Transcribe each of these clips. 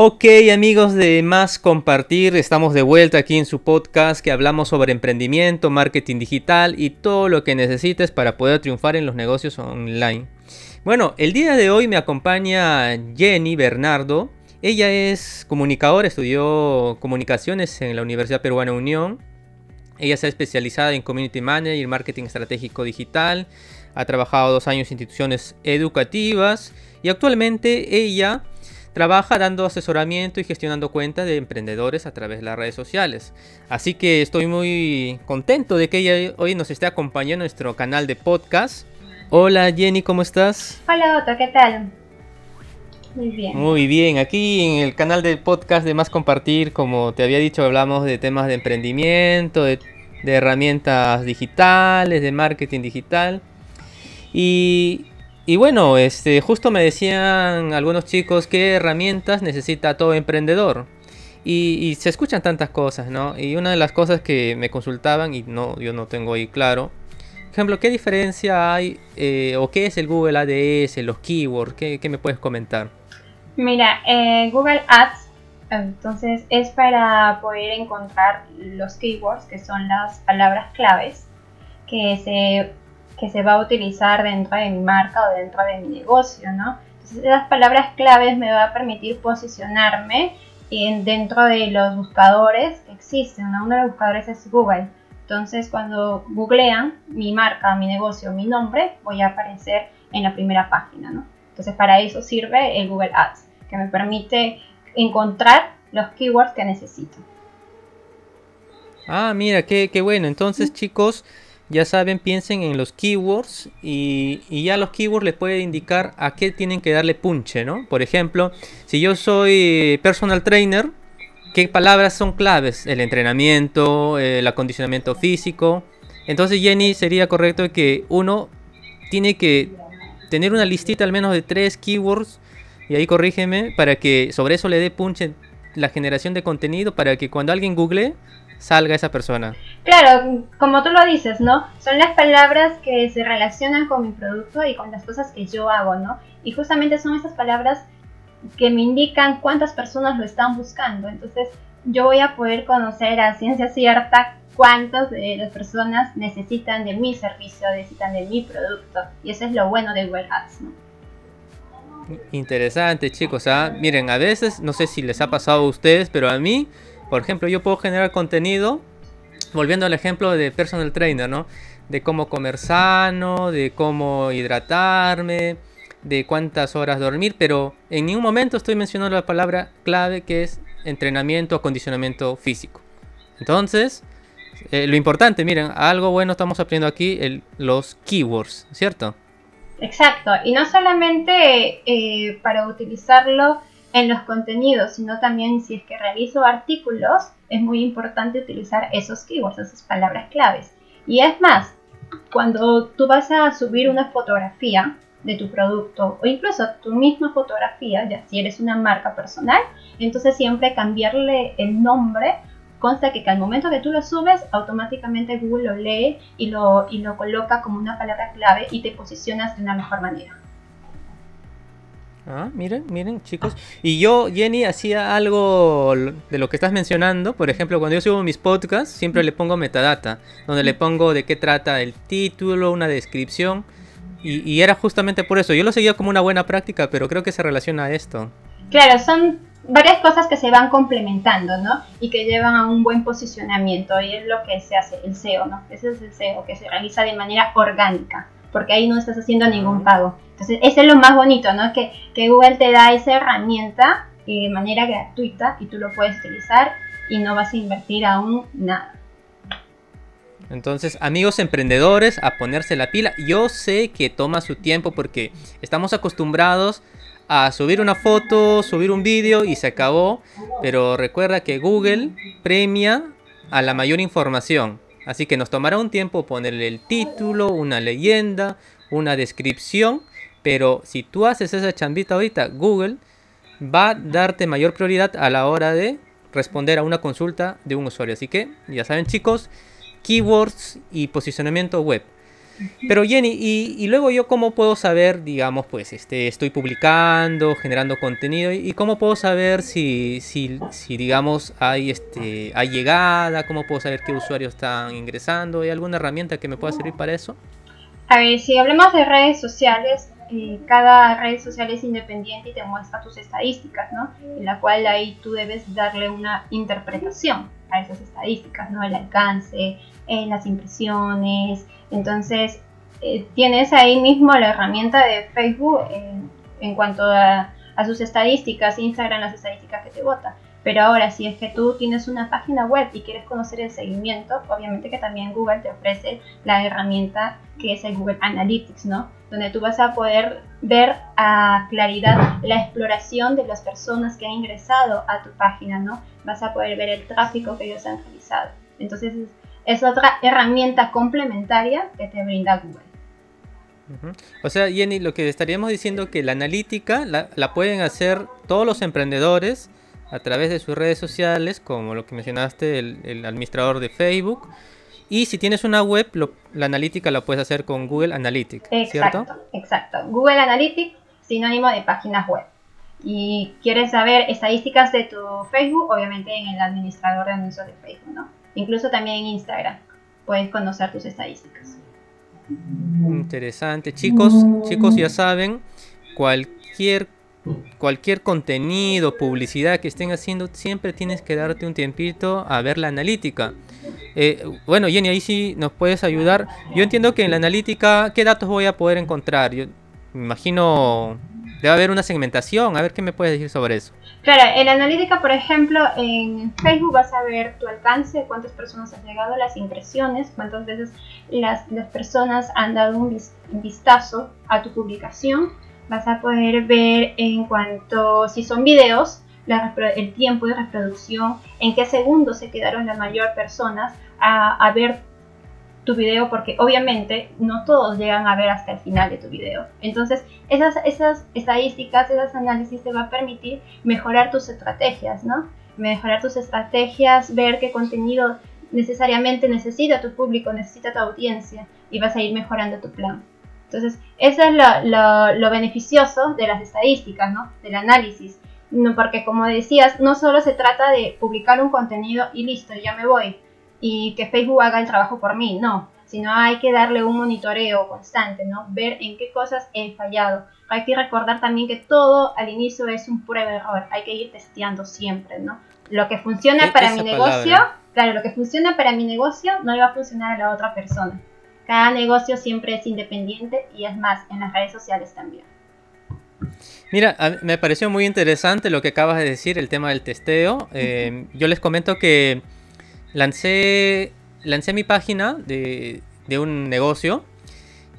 Ok amigos de Más Compartir, estamos de vuelta aquí en su podcast que hablamos sobre emprendimiento, marketing digital y todo lo que necesites para poder triunfar en los negocios online. Bueno, el día de hoy me acompaña Jenny Bernardo. Ella es comunicadora, estudió comunicaciones en la Universidad Peruana Unión. Ella se ha especializado en Community Manager y Marketing Estratégico Digital. Ha trabajado dos años en instituciones educativas y actualmente ella trabaja dando asesoramiento y gestionando cuentas de emprendedores a través de las redes sociales. Así que estoy muy contento de que ella hoy nos esté acompañando en nuestro canal de podcast. Hola Jenny, ¿cómo estás? Hola Otto, ¿qué tal? Muy bien. Muy bien, aquí en el canal de podcast de Más Compartir, como te había dicho, hablamos de temas de emprendimiento, de, de herramientas digitales, de marketing digital. Y y bueno, este, justo me decían algunos chicos qué herramientas necesita todo emprendedor. Y, se escuchan tantas cosas, ¿no? Y una de las cosas que me consultaban, y no, yo no tengo ahí claro, por ejemplo, ¿qué diferencia hay eh, o qué es el Google ADS, los keywords? ¿Qué, me puedes comentar? Mira, eh, Google Ads, entonces es para poder encontrar los keywords, que son las palabras claves que se que se va a utilizar dentro de mi marca o dentro de mi negocio, ¿no? Entonces, esas palabras claves me va a permitir posicionarme en, dentro de los buscadores que existen, Uno de los buscadores es Google. Entonces, cuando googlean mi marca, mi negocio, mi nombre, voy a aparecer en la primera página, ¿no? Entonces, para eso sirve el Google Ads, que me permite encontrar los keywords que necesito. Ah, mira, qué, qué bueno. Entonces, chicos, ya saben, piensen en los keywords y, ya los keywords les pueden indicar a qué tienen que darle punche, ¿no? Por ejemplo, si yo soy personal trainer, ¿qué palabras son claves? El entrenamiento, el acondicionamiento físico. Entonces, Jenny, sería correcto que uno tiene que tener una listita al menos de tres keywords, y ahí corrígeme, para que sobre eso le dé punche la generación de contenido, para que cuando alguien google salga esa persona. Claro, como tú lo dices, ¿no? Son las palabras que se relacionan con mi producto y con las cosas que yo hago, ¿no? Y justamente son esas palabras que me indican cuántas personas lo están buscando. Entonces, yo voy a poder conocer a ciencia cierta cuántas de las personas necesitan de mi servicio, necesitan de mi producto. Y eso es lo bueno de Google Ads, ¿no? Interesante, chicos. ¿ah? Miren, a veces, no sé si les ha pasado a ustedes, pero a mí por ejemplo, yo puedo generar contenido, volviendo al ejemplo de personal trainer, ¿no? De cómo comer sano, de cómo hidratarme, de cuántas horas dormir, pero en ningún momento estoy mencionando la palabra clave que es entrenamiento, acondicionamiento físico. Entonces, eh, lo importante, miren, algo bueno estamos aprendiendo aquí, los keywords, ¿cierto? Exacto, y no solamente eh, para utilizarlo en los contenidos, sino también si es que realizo artículos, es muy importante utilizar esos keywords, esas palabras claves. Y es más, cuando tú vas a subir una fotografía de tu producto o incluso tu misma fotografía, ya si eres una marca personal, entonces siempre cambiarle el nombre consta que, al momento que tú lo subes, automáticamente Google lo lee y lo, y lo coloca como una palabra clave y te posicionas de una mejor manera. Ah, miren, miren, chicos. Y yo, Jenny, hacía algo de lo que estás mencionando. Por ejemplo, cuando yo subo mis podcasts, siempre le pongo metadata, donde le pongo de qué trata el título, una descripción. Y, era justamente por eso. Yo lo seguía como una buena práctica, pero creo que se relaciona a esto. Claro, son varias cosas que se van complementando, ¿no? Y que llevan a un buen posicionamiento. Y es lo que se hace, el SEO, ¿no? Ese es el SEO, que se realiza de manera orgánica porque ahí no estás haciendo ningún pago. Entonces, ese es lo más bonito, ¿no? Que, que Google te da esa herramienta eh, de manera gratuita y tú lo puedes utilizar y no vas a invertir aún nada. Entonces, amigos emprendedores, a ponerse la pila. Yo sé que toma su tiempo porque estamos acostumbrados a subir una foto, subir un vídeo y se acabó. Pero recuerda que Google premia a la mayor información. Así que nos tomará un tiempo ponerle el título, una leyenda, una descripción. Pero si tú haces esa chambita ahorita, Google va a darte mayor prioridad a la hora de responder a una consulta de un usuario. Así que ya saben chicos, keywords y posicionamiento web. Pero Jenny, y, luego yo cómo puedo saber, digamos, pues este, estoy publicando, generando contenido, y, cómo puedo saber si, si, digamos, hay, este, hay llegada, cómo puedo saber qué usuarios están ingresando, ¿hay alguna herramienta que me pueda servir para eso? A ver, si hablamos de redes sociales, eh, cada red social es independiente y te muestra tus estadísticas, ¿no? En la cual ahí tú debes darle una interpretación a esas estadísticas, ¿no? El alcance, eh, las impresiones. Entonces, eh, tienes ahí mismo la herramienta de Facebook en cuanto a, sus estadísticas, Instagram las estadísticas que te vota. Pero ahora, si es que tú tienes una página web y quieres conocer el seguimiento, obviamente que también Google te ofrece la herramienta que es el Google Analytics, ¿no? Donde tú vas a poder ver a claridad la exploración de las personas que han ingresado a tu página, ¿no? Vas a poder ver el tráfico que ellos han realizado. Entonces, es otra herramienta complementaria que te brinda Google. O sea, Jenny, lo que estaríamos diciendo que la analítica la, la pueden hacer todos los emprendedores a través de sus redes sociales, como lo que mencionaste, el, administrador de Facebook. Y si tienes una web, la analítica la puedes hacer con Google Analytics, exacto, Exacto, Google Analytics, sinónimo de páginas web. Y quieres saber estadísticas de tu Facebook, obviamente en el administrador de anuncios de Facebook, ¿no? Incluso también en Instagram puedes conocer tus estadísticas. Interesante. Chicos, chicos ya saben, cualquier cualquier contenido, publicidad que estén haciendo, siempre tienes que darte un tiempito a ver la analítica. Eh, bueno, Jenny, ahí sí nos puedes ayudar. Yo entiendo que en la analítica, ¿qué datos voy a poder encontrar? Yo me imagino, debe haber una segmentación. A ver qué me puedes decir sobre eso. Claro, en la analítica, por ejemplo, en Facebook vas a ver tu alcance, cuántas personas han llegado, las impresiones, cuántas veces las, las personas han dado un vistazo a tu publicación vas a poder ver en cuanto, si son videos, el tiempo de reproducción, en qué segundos se quedaron las mayor personas a, ver tu video, porque obviamente no todos llegan a ver hasta el final de tu video. Entonces, esas, esas estadísticas, esos análisis te va a permitir mejorar tus estrategias, ¿no? Mejorar tus estrategias, ver qué contenido necesariamente necesita tu público, necesita tu audiencia y vas a ir mejorando tu plan. Entonces, eso es lo, beneficioso de las estadísticas, ¿no? Del análisis. No, porque como decías, no solo se trata de publicar un contenido y listo, ya me voy. Y que Facebook haga el trabajo por mí, no. Sino hay que darle un monitoreo constante, ¿no? Ver en qué cosas he fallado. Hay que recordar también que todo al inicio es un prueba-error. Hay que ir testeando siempre, ¿no? Lo que funciona e-, para mi negocio, claro, lo que funciona para mi negocio no le va a funcionar a la otra persona. Cada negocio siempre es independiente y es más, en las redes sociales también. Mira, me pareció muy interesante lo que acabas de decir, el tema del testeo. Eh, yo les comento que lancé, lancé mi página de, un negocio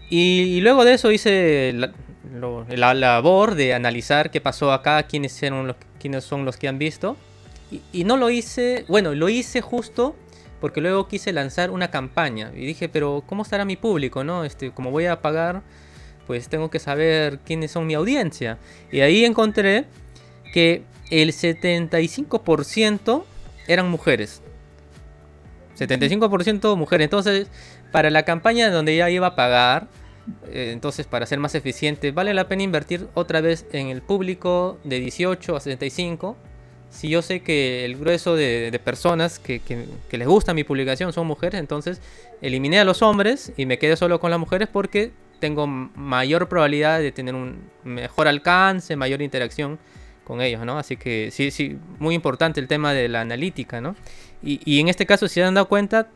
y, luego de eso hice la, labor de analizar qué pasó acá, quiénes, eran los, quiénes son los que han visto. Y, y no lo hice, bueno, lo hice justo porque luego quise lanzar una campaña y dije, pero ¿cómo estará mi público? ¿no? Este, como voy a pagar, pues tengo que saber quiénes son mi audiencia. Y ahí encontré que el 75% eran mujeres. 75% mujeres. Entonces, para la campaña donde ya iba a pagar, eh, entonces para ser más eficiente, vale la pena invertir otra vez en el público de 18 a 75 si yo sé que el grueso de, personas que, les gusta mi publicación son mujeres, entonces eliminé a los hombres y me quedé solo con las mujeres porque tengo mayor probabilidad de tener un mejor alcance, mayor interacción con ellos, ¿no? Así que sí, sí, muy importante el tema de la analítica, ¿no? Y, en este caso, si se han dado cuenta,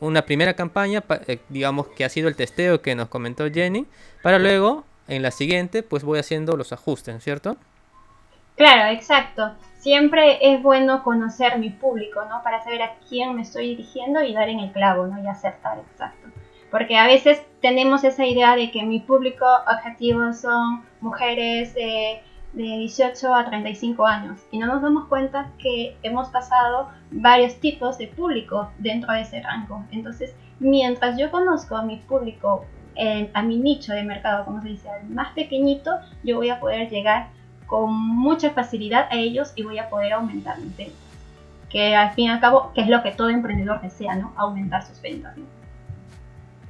una primera campaña, eh, digamos que ha sido el testeo que nos comentó Jenny, para luego, en la siguiente, pues voy haciendo los ajustes, ¿cierto? Claro, exacto siempre es bueno conocer mi público, ¿no? Para saber a quién me estoy dirigiendo y dar en el clavo, ¿no? Y acertar, exacto. Porque a veces tenemos esa idea de que mi público objetivo son mujeres de, de 18 a 35 años y no nos damos cuenta que hemos pasado varios tipos de público dentro de ese rango. Entonces, mientras yo conozco a mi público, a mi nicho de mercado, como se dice, al más pequeñito, yo voy a poder llegar con mucha facilidad a ellos y voy a poder aumentar mis ventas. Que al fin y al cabo, que es lo que todo emprendedor desea, ¿no? Aumentar sus ventas.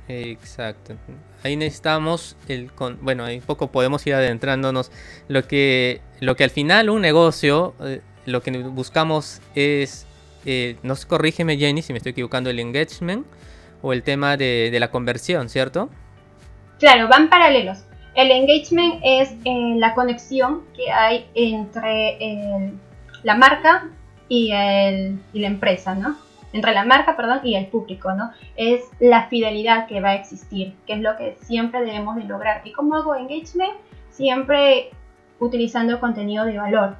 Exacto. Ahí necesitamos el con, bueno, ahí poco podemos ir adentrándonos. Lo que, lo que al final un negocio, eh, lo que buscamos es, eh, no corrígeme Jenny si me estoy equivocando, el engagement o el tema de, la conversión, ¿cierto? Claro, van paralelos. El engagement es eh, la conexión que hay entre la marca y, el, y la empresa, ¿no? Entre la marca, perdón, y el público, ¿no? Es la fidelidad que va a existir, que es lo que siempre debemos de lograr. ¿Y cómo hago engagement? Siempre utilizando contenido de valor,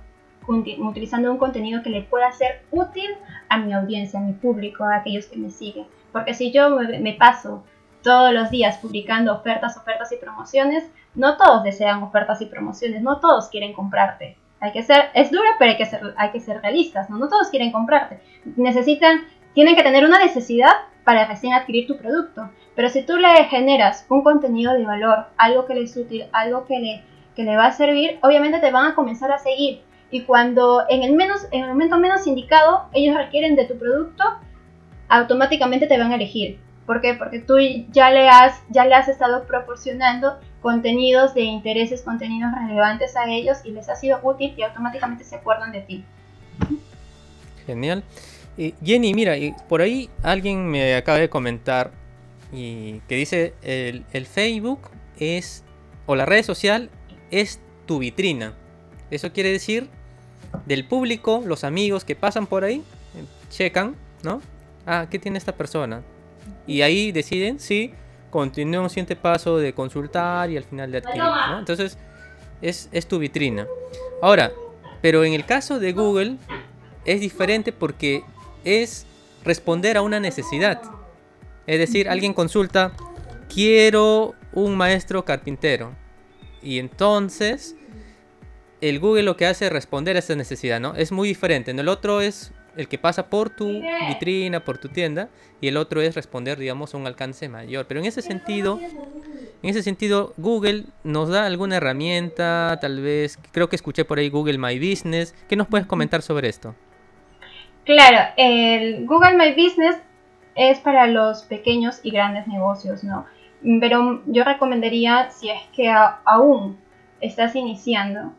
utilizando un contenido que le pueda ser útil a mi audiencia, a mi público, a aquellos que me siguen. Porque si yo me paso todos los días publicando ofertas, ofertas y promociones, no todos desean ofertas y promociones, no todos quieren comprarte. Hay que ser, es dura, pero hay que ser, hay que ser realistas, ¿no? No todos quieren comprarte. Necesitan tienen que tener una necesidad para recién adquirir tu producto. Pero si tú le generas un contenido de valor, algo que les es útil, algo que le, que le va a servir, obviamente te van a comenzar a seguir. Y cuando en el, menos, en el momento menos indicado ellos requieren de tu producto, automáticamente te van a elegir. ¿Por qué? Porque tú ya le has, ya le has estado proporcionando contenidos de intereses, contenidos relevantes a ellos y les ha sido útil y automáticamente se acuerdan de ti. Genial. Jenny, mira, por ahí alguien me acaba de comentar y que dice el, Facebook es, o la red social es tu vitrina. Eso quiere decir del público, los amigos que pasan por ahí, checan, ¿no? Ah, ¿qué tiene esta persona? Y ahí deciden si continúa un siguiente paso de consultar y al final de adquirir, ¿no? Entonces, es, es tu vitrina. Ahora, pero en el caso de Google es diferente porque es responder a una necesidad. Es decir, alguien consulta, quiero un maestro carpintero. Y entonces el Google lo que hace es responder a esa necesidad, ¿no? Es muy diferente. En el otro es el que pasa por tu vitrina, por tu tienda, y el otro es responder, digamos, a un alcance mayor. Pero en ese sentido, en ese sentido, Google nos da alguna herramienta, tal vez, creo que escuché por ahí Google My Business. ¿Qué nos puedes comentar sobre esto? Claro, el Google My Business es para los pequeños y grandes negocios, ¿no? Pero yo recomendaría, si es que aún estás iniciando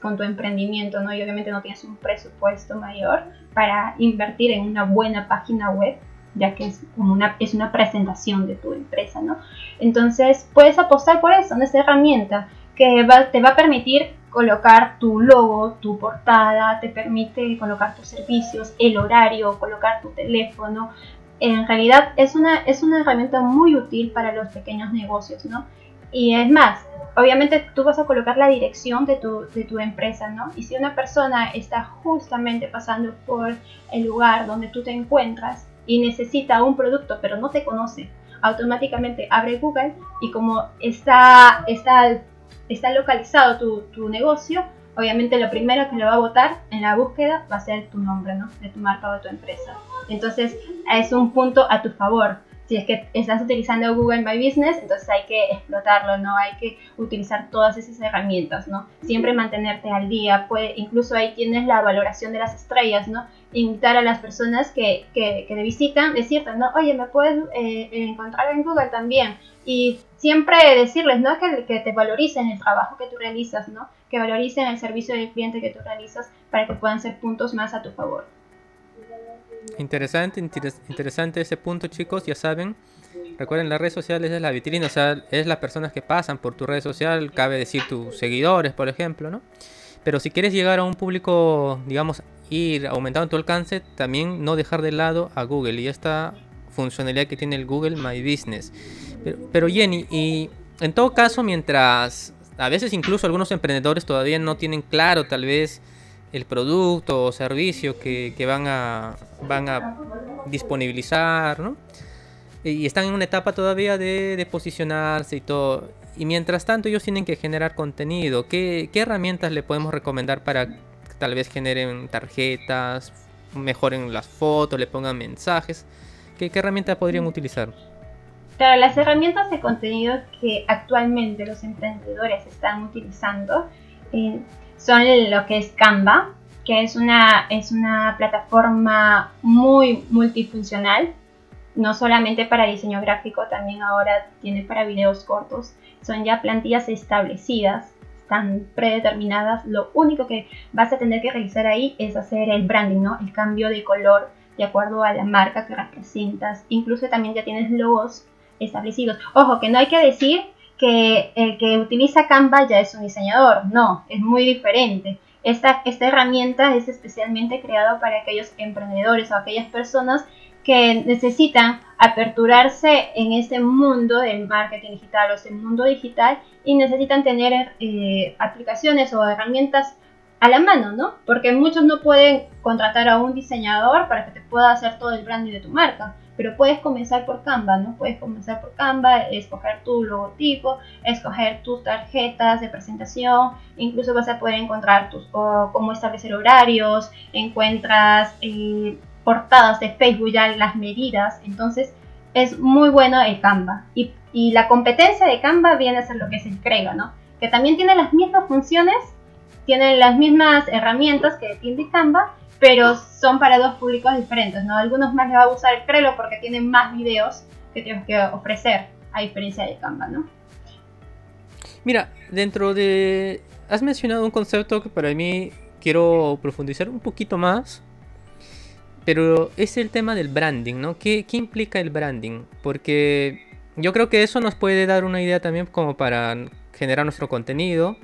con tu emprendimiento, ¿no? Y obviamente no tienes un presupuesto mayor para invertir en una buena página web, ya que es como una, es una presentación de tu empresa, ¿no? Entonces puedes apostar por eso, en esa herramienta que te va a permitir colocar tu logo, tu portada, te permite colocar tus servicios, el horario, colocar tu teléfono. En realidad es una, es una herramienta muy útil para los pequeños negocios, ¿no? Y es más, obviamente tú vas a colocar la dirección de tu, de tu empresa, ¿no? Y si una persona está justamente pasando por el lugar donde tú te encuentras y necesita un producto pero no te conoce, automáticamente abre Google y como está, está está localizado tu, tu, negocio, obviamente lo primero que lo va a votar en la búsqueda va a ser tu nombre, ¿no? De tu marca o de tu empresa. Entonces es un punto a tu favor. Si es que estás utilizando Google My Business, entonces hay que explotarlo, ¿no? Hay que utilizar todas esas herramientas, ¿no? Siempre mantenerte al día. Puede, incluso ahí tienes la valoración de las estrellas, ¿no? Invitar a las personas que, que, que te visitan, decirte, ¿no? Oye, me puedes eh, encontrar en Google también y siempre decirles, ¿no? Que, que, te valoricen el trabajo que tú realizas, ¿no? Que valoricen el servicio del cliente que tú realizas para que puedan ser puntos más a tu favor. Interesante, interesante ese punto, chicos. Ya saben, recuerden, las redes sociales es la vitrina, o sea, es las personas que pasan por tu red social, cabe decir tus seguidores, por ejemplo, ¿no? Pero si quieres llegar a un público, digamos, ir aumentando tu alcance, también no dejar de lado a Google y esta funcionalidad que tiene el Google My Business. Pero, Jenny, y en todo caso, mientras a veces incluso algunos emprendedores todavía no tienen claro tal vez el producto o servicio que, van, a, van a disponibilizar, ¿no? Y están en una etapa todavía de, posicionarse y todo. Y mientras tanto ellos tienen que generar contenido. ¿Qué, ¿Qué, herramientas le podemos recomendar para que tal vez generen tarjetas, mejoren las fotos, le pongan mensajes? ¿Qué, qué herramientas podrían utilizar? Claro, las herramientas de contenido que actualmente los emprendedores están utilizando eh, son lo que es Canva, que es una, es una plataforma muy multifuncional no solamente para diseño gráfico, también ahora tiene para videos cortos. Son ya plantillas establecidas, están predeterminadas. Lo único que vas a tener que realizar ahí es hacer el branding, ¿no? El cambio de color de acuerdo a la marca que representas. Incluso también ya tienes logos establecidos. Ojo, que no hay que decir que el que utiliza Canva ya es un diseñador. No, es muy diferente. Esta, esta herramienta es especialmente creada para aquellos emprendedores o aquellas personas que necesitan aperturarse en este mundo del marketing digital o este mundo digital y necesitan tener eh, aplicaciones o herramientas a la mano, ¿no? Porque muchos no pueden contratar a un diseñador para que te pueda hacer todo el branding de tu marca, pero puedes comenzar por Canva, ¿no? Puedes comenzar por Canva, escoger tu logotipo, escoger tus tarjetas de presentación, incluso vas a poder encontrar tus, cómo establecer horarios, encuentras eh, portadas de Facebook ya las medidas, entonces es muy bueno el Canva. Y, la competencia de Canva viene a ser lo que es el Crego, ¿no? Que también tiene las mismas funciones, tiene las mismas herramientas que tiene Canva, pero son para dos públicos diferentes, ¿no? Algunos más les va a usar el Crelo porque tienen más videos que tienes que ofrecer, a diferencia de Canva, ¿no? Mira, dentro de... Has mencionado un concepto que para mí quiero profundizar un poquito más pero es el tema del branding, ¿no? ¿Qué, implica el branding? Porque yo creo que eso nos puede dar una idea también como para generar nuestro contenido.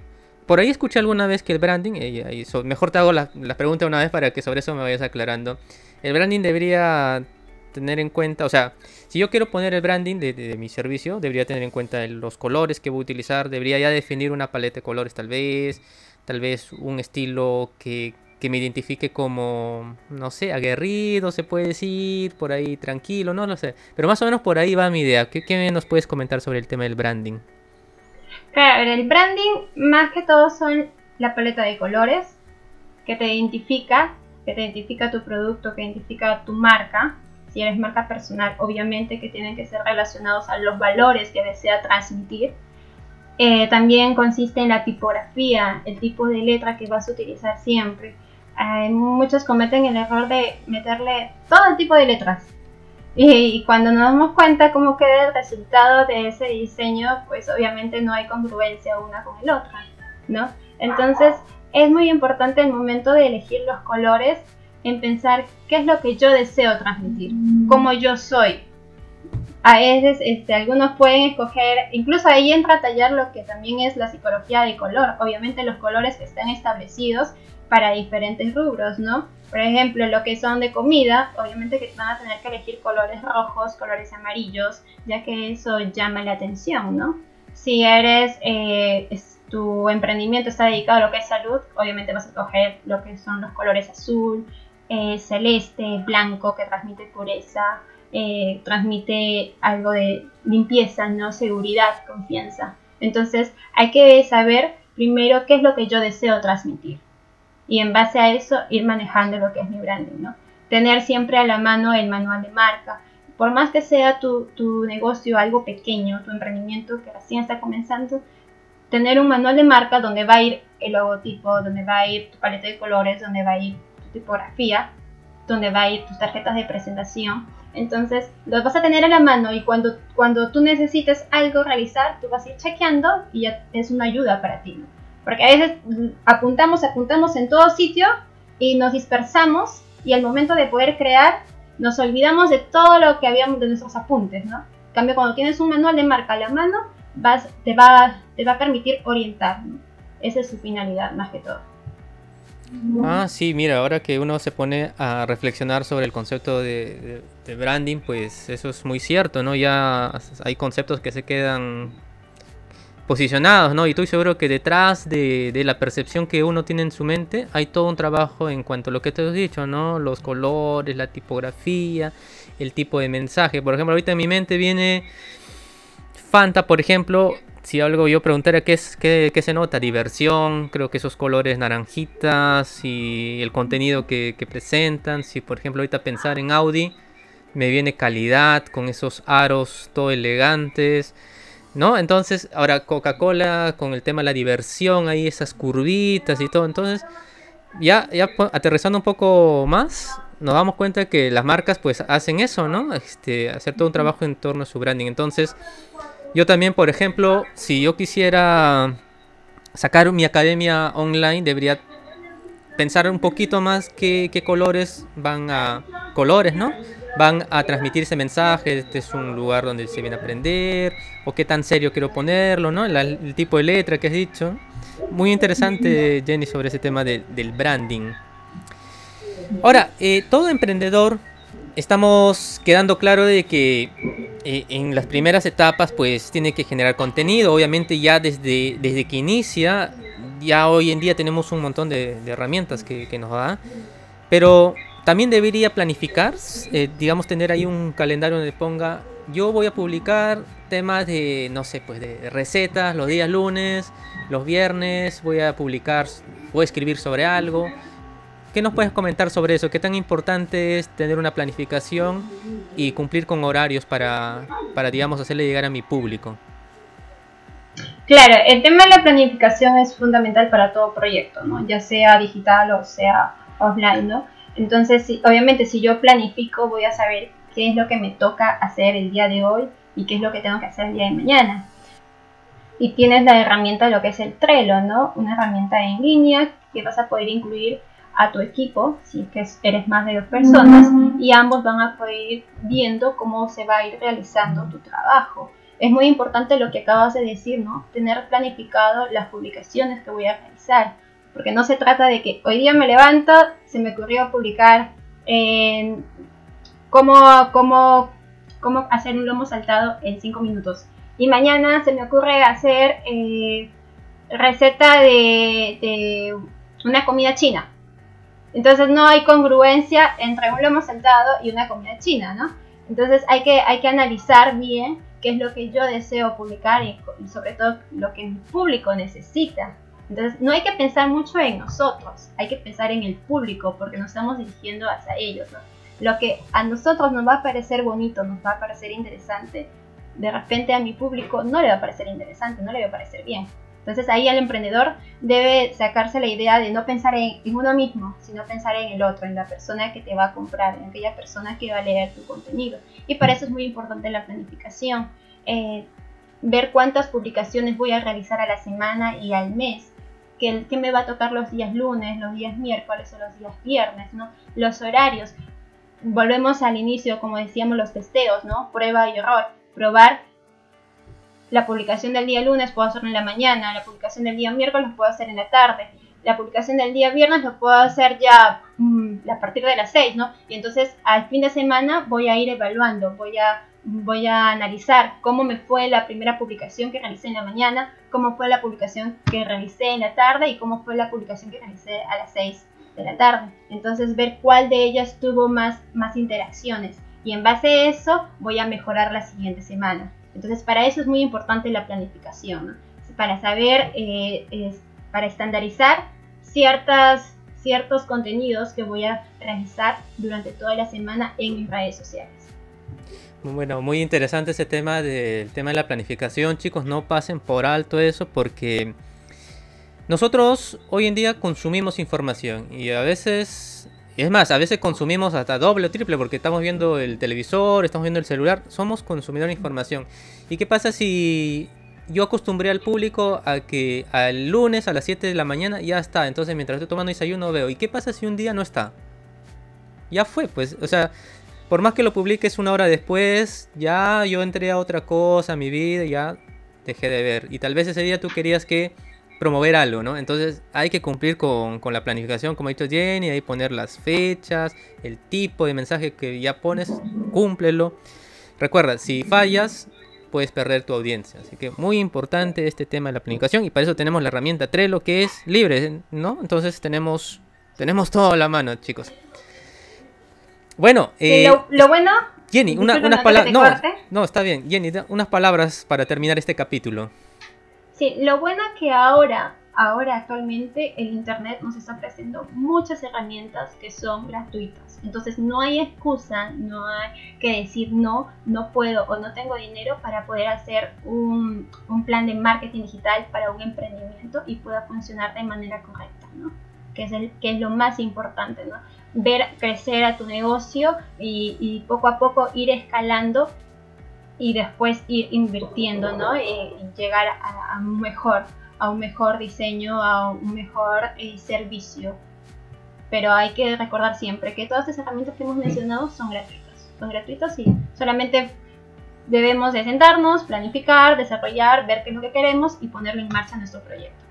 Por ahí escuché alguna vez que el branding, y, mejor te hago la, pregunta una vez para que sobre eso me vayas aclarando. El branding debería tener en cuenta, o sea, si yo quiero poner el branding de, mi servicio, debería tener en cuenta los colores que voy a utilizar, debería ya definir una paleta de colores tal vez, tal vez un estilo que, que me identifique como, no sé, aguerrido, se puede decir, por ahí tranquilo, no lo sé. Pero más o menos por ahí va mi idea. ¿Qué, qué nos puedes comentar sobre el tema del branding? Claro, el branding más que todo son la paleta de colores que te identifica, que te identifica tu producto, que identifica tu marca. Si eres marca personal, obviamente que tienen que ser relacionados a los valores que desea transmitir. Eh, también consiste en la tipografía, el tipo de letra que vas a utilizar siempre muchos cometen el error de meterle todo el tipo de letras. Y, cuando nos damos cuenta cómo queda el resultado de ese diseño, pues obviamente no hay congruencia una con el otro, ¿no? Entonces es muy importante el momento de elegir los colores en pensar qué es lo que yo deseo transmitir, cómo yo soy. A veces este, algunos pueden escoger, incluso ahí entra a tallar lo que también es la psicología de color. Obviamente los colores están establecidos para diferentes rubros, ¿no? Por ejemplo, lo que son de comida, obviamente que van a tener que elegir colores rojos, colores amarillos, ya que eso llama la atención, ¿no? Si eres, eh, tu emprendimiento está dedicado a lo que es salud, obviamente vas a coger lo que son los colores azul, eh, celeste, blanco, que transmite pureza, eh, transmite algo de limpieza, ¿no? Seguridad, confianza. Entonces hay que saber primero qué es lo que yo deseo transmitir y en base a eso ir manejando lo que es mi branding, ¿no? Tener siempre a la mano el manual de marca. Por más que sea tu, tu negocio algo pequeño, tu emprendimiento que recién está comenzando, tener un manual de marca donde va a ir el logotipo, donde va a ir tu paleta de colores, donde va a ir tu tipografía, donde va a ir tus tarjetas de presentación. Entonces, lo vas a tener a la mano y cuando, cuando tú necesites algo realizar, tú vas a ir chequeando y ya es una ayuda para ti. Porque a veces apuntamos, apuntamos en todo sitio y nos dispersamos y al momento de poder crear nos olvidamos de todo lo que habíamos de nuestros apuntes, ¿no? En cambio, cuando tienes un manual de marca a la mano, vas, te, va, te va a permitir orientar. Esa es su finalidad, más que todo. Ah, sí, mira, ahora que uno se pone a reflexionar sobre el concepto de, de branding, pues eso es muy cierto, ¿no? Ya hay conceptos que se quedan posicionados, ¿no? Y estoy seguro que detrás de, la percepción que uno tiene en su mente hay todo un trabajo en cuanto a lo que te he dicho, ¿no? Los colores, la tipografía, el tipo de mensaje. Por ejemplo, ahorita en mi mente viene Fanta, por ejemplo. Si algo yo preguntara qué, es, qué se nota, diversión, creo que esos colores naranjitas y el contenido que, que presentan. Si por ejemplo ahorita pensar en Audi, me viene calidad con esos aros todo elegantes ¿No? Entonces, ahora Coca-Cola con el tema de la diversión, ahí esas curvitas y todo. Entonces, ya, ya aterrizando un poco más, nos damos cuenta que las marcas pues hacen eso, ¿no? Este, hacer todo un trabajo en torno a su branding. Entonces, yo también, por ejemplo, si yo quisiera sacar mi academia online, debería pensar un poquito más qué, qué colores van a... colores, ¿no? Van a transmitir ese mensaje, este es un lugar donde se viene a aprender, o qué tan serio quiero ponerlo, ¿no? el tipo de letra que has dicho. Muy interesante, Jenny, sobre ese tema del branding. Ahora, eh, todo emprendedor, estamos quedando claro de que eh, en las primeras etapas pues tiene que generar contenido, obviamente ya desde, desde que inicia, ya hoy en día tenemos un montón de, herramientas que, nos da, pero también debería planificar, eh, digamos tener ahí un calendario donde ponga, yo voy a publicar temas de, no sé, pues de recetas los días lunes, los viernes, voy a publicar, voy a escribir sobre algo ¿Qué nos puedes comentar sobre eso? ¿Qué tan importante es tener una planificación y cumplir con horarios para, para digamos, hacerle llegar a mi público? Claro, el tema de la planificación es fundamental para todo proyecto, ¿no? Ya sea digital o sea offline, ¿no? Entonces, obviamente, si yo planifico, voy a saber qué es lo que me toca hacer el día de hoy y qué es lo que tengo que hacer el día de mañana. Y tienes la herramienta, lo que es el Trello, ¿no? Una herramienta en línea que vas a poder incluir a tu equipo, si es que eres más de dos personas, y ambos van a poder ir viendo cómo se va a ir realizando tu trabajo. Es muy importante lo que acabas de decir, ¿no? Tener planificado las publicaciones que voy a realizar, porque no se trata de que hoy día me levanto, se me ocurrió publicar cómo, cómo, cómo hacer un lomo saltado en 5 minutos. Y mañana se me ocurre hacer eh, receta de, una comida china entonces no hay congruencia entre un lomo saltado y una comida china, ¿no? Entonces hay que, hay que analizar bien qué es lo que yo deseo publicar y, sobre todo lo que mi público necesita. Entonces no hay que pensar mucho en nosotros, hay que pensar en el público porque nos estamos dirigiendo hacia ellos. Lo que a nosotros nos va a parecer bonito, nos va a parecer interesante, de repente a mi público no le va a parecer interesante, no le va a parecer bien. Entonces ahí el emprendedor debe sacarse la idea de no pensar en, uno mismo, sino pensar en el otro, en la persona que te va a comprar, en aquella persona que va a leer tu contenido. Y para eso es muy importante la planificación. Eh, ver cuántas publicaciones voy a realizar a la semana y al mes, qué, me va a tocar los días lunes, los días miércoles o los días viernes, ¿no? Los horarios. Volvemos al inicio, como decíamos, los testeos, ¿no? Prueba y error. Probar la publicación del día lunes puedo hacerlo en la mañana, la publicación del día miércoles puedo hacer en la tarde, la publicación del día viernes lo puedo hacer ya mm, a partir de las 6, ¿no? Y entonces al fin de semana voy a ir evaluando, voy a, voy a analizar cómo me fue la primera publicación que realicé en la mañana, cómo fue la publicación que realicé en la tarde y cómo fue la publicación que realicé a las 6 de la tarde. Entonces ver cuál de ellas tuvo más, más interacciones y en base a eso voy a mejorar la siguiente semana. Entonces, para eso es muy importante la planificación, para saber, eh, para estandarizar ciertas, ciertos contenidos que voy a realizar durante toda la semana en mis redes sociales. Bueno, muy interesante ese tema del tema de la planificación, chicos, no pasen por alto eso porque nosotros hoy en día consumimos información y a veces es más, a veces consumimos hasta doble o triple porque estamos viendo el televisor, estamos viendo el celular, somos consumidor de información. ¿Y qué pasa si yo acostumbré al público a que al lunes a las 7 de la mañana ya está? Entonces mientras estoy tomando desayuno veo. ¿Y qué pasa si un día no está? Ya fue, pues. O sea, por más que lo publiques una hora después, ya yo entré a otra cosa, a mi vida, ya dejé de ver. Y tal vez ese día tú querías que promover algo, ¿no? Entonces hay que cumplir con, la planificación, como ha dicho Jenny, ahí poner las fechas, el tipo de mensaje que ya pones, cúmplelo. Recuerda, si fallas, puedes perder tu audiencia. Así que muy importante este tema de la planificación y para eso tenemos la herramienta Trello que es libre, ¿no? Entonces tenemos, tenemos todo a la mano, chicos. Bueno, eh, lo, bueno... Jenny, unas palabras... No, no, está bien. Jenny, unas palabras para terminar este capítulo. Sí, lo bueno es que ahora, ahora actualmente el Internet nos está ofreciendo muchas herramientas que son gratuitas. Entonces no hay excusa, no hay que decir no, no puedo o no tengo dinero para poder hacer un, un plan de marketing digital para un emprendimiento y pueda funcionar de manera correcta, ¿no? Que es, el, que es lo más importante, ¿no? Ver crecer a tu negocio y, poco a poco ir escalando y después ir invirtiendo, ¿no? Y, llegar a, un mejor, a un mejor diseño, a un mejor eh, servicio. Pero hay que recordar siempre que todas estas herramientas que hemos mencionado son gratuitas. Son gratuitas y solamente debemos de sentarnos, planificar, desarrollar, ver qué es lo que queremos y ponerlo en marcha en nuestro proyecto.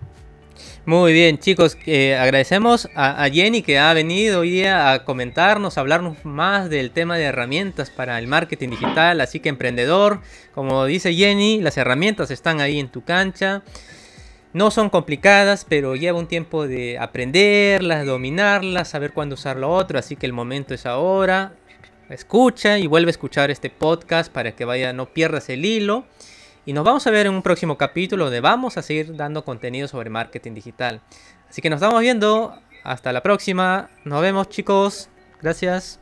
Muy bien, chicos, eh, agradecemos a, Jenny que ha venido hoy día a comentarnos, a hablarnos más del tema de herramientas para el marketing digital. Así que, emprendedor, como dice Jenny, las herramientas están ahí en tu cancha. No son complicadas, pero lleva un tiempo de aprenderlas, dominarlas, saber cuándo usar lo otro. Así que el momento es ahora. Escucha y vuelve a escuchar este podcast para que vaya, no pierdas el hilo. Y nos vamos a ver en un próximo capítulo donde vamos a seguir dando contenido sobre marketing digital. Así que nos estamos viendo. Hasta la próxima. Nos vemos chicos. Gracias.